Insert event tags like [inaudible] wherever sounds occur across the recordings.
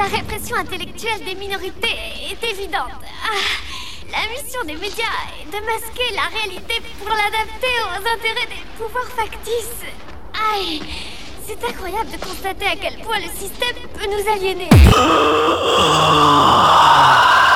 La répression intellectuelle des minorités est évidente. Ah, la mission des médias est de masquer la réalité pour l'adapter aux intérêts des pouvoirs factices. Aïe, c'est incroyable de constater à quel point le système peut nous aliéner. [laughs]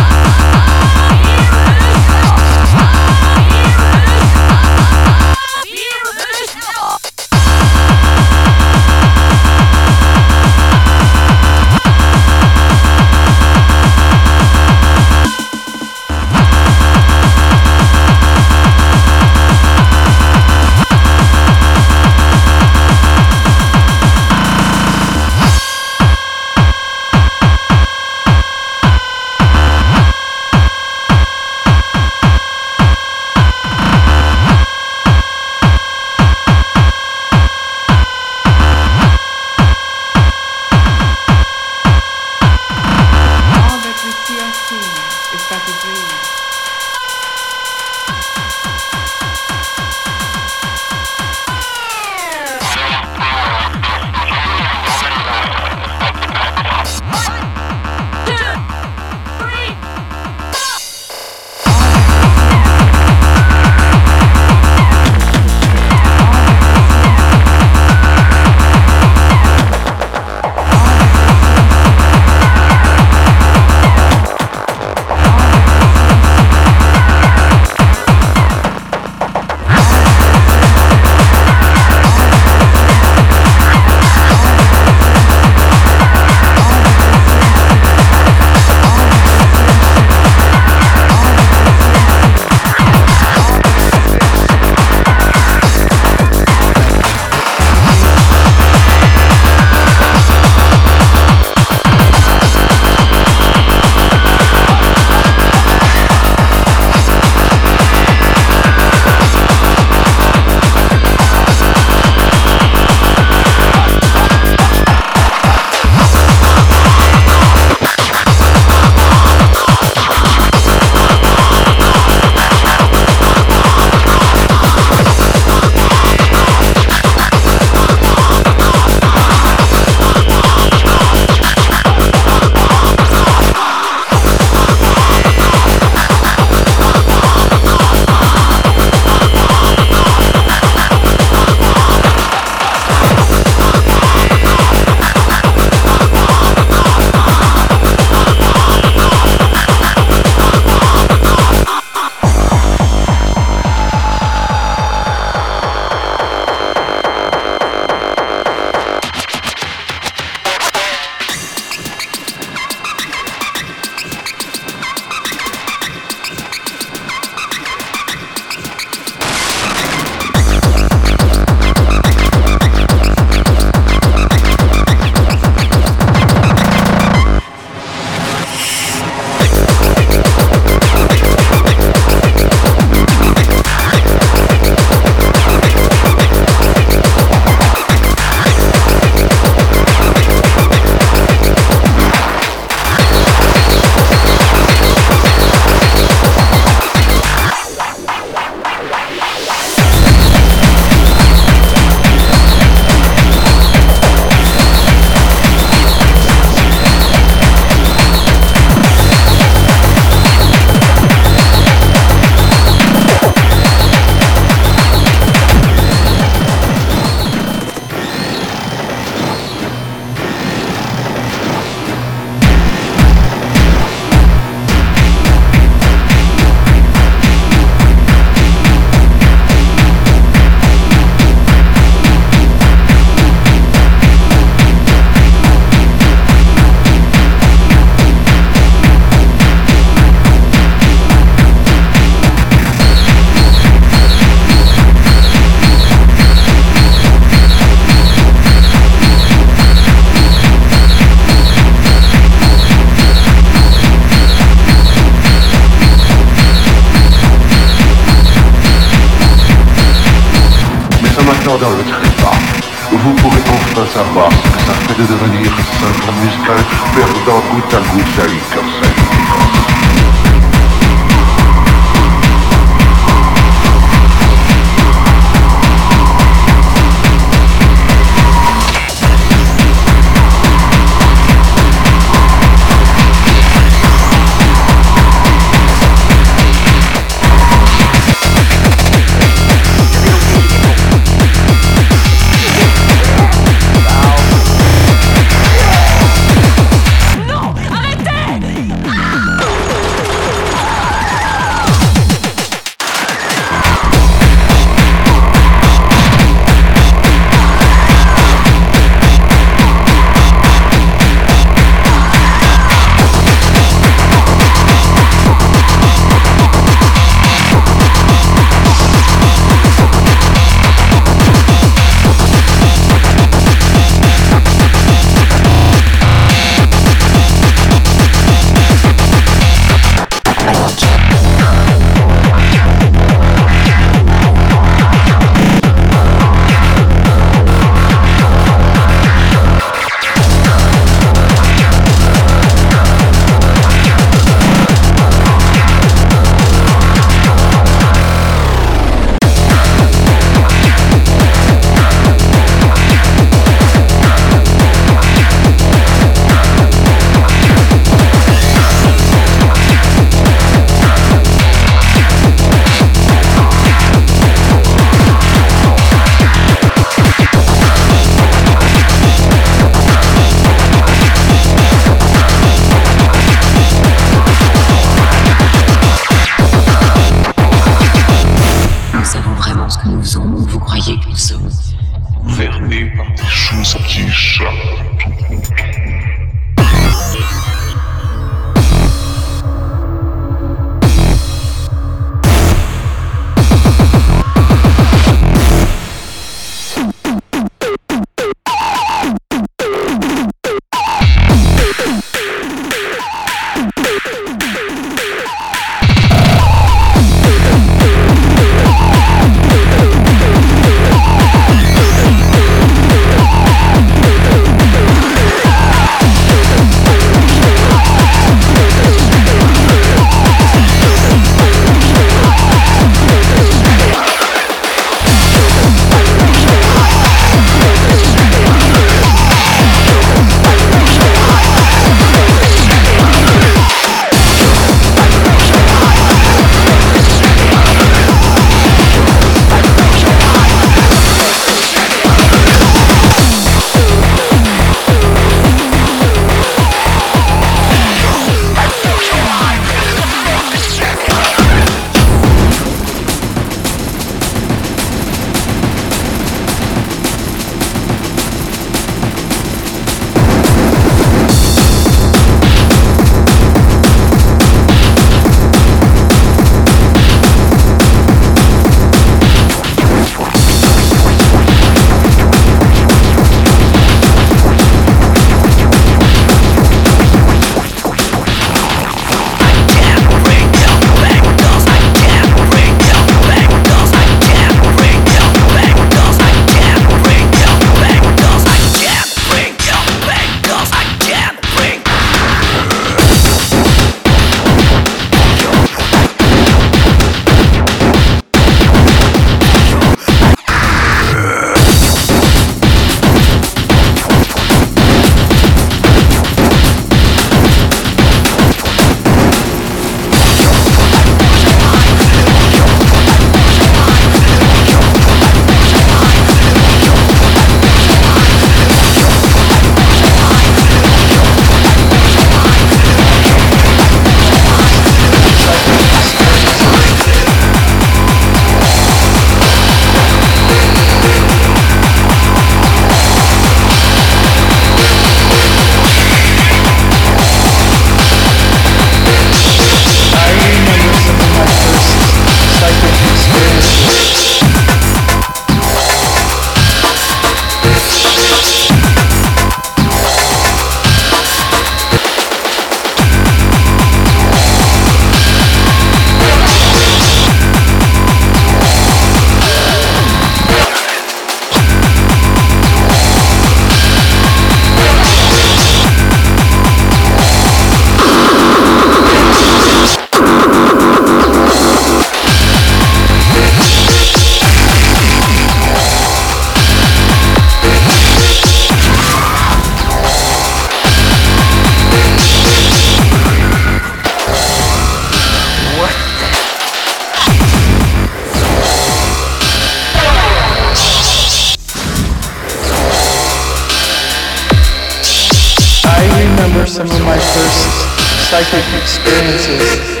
psychic experiences.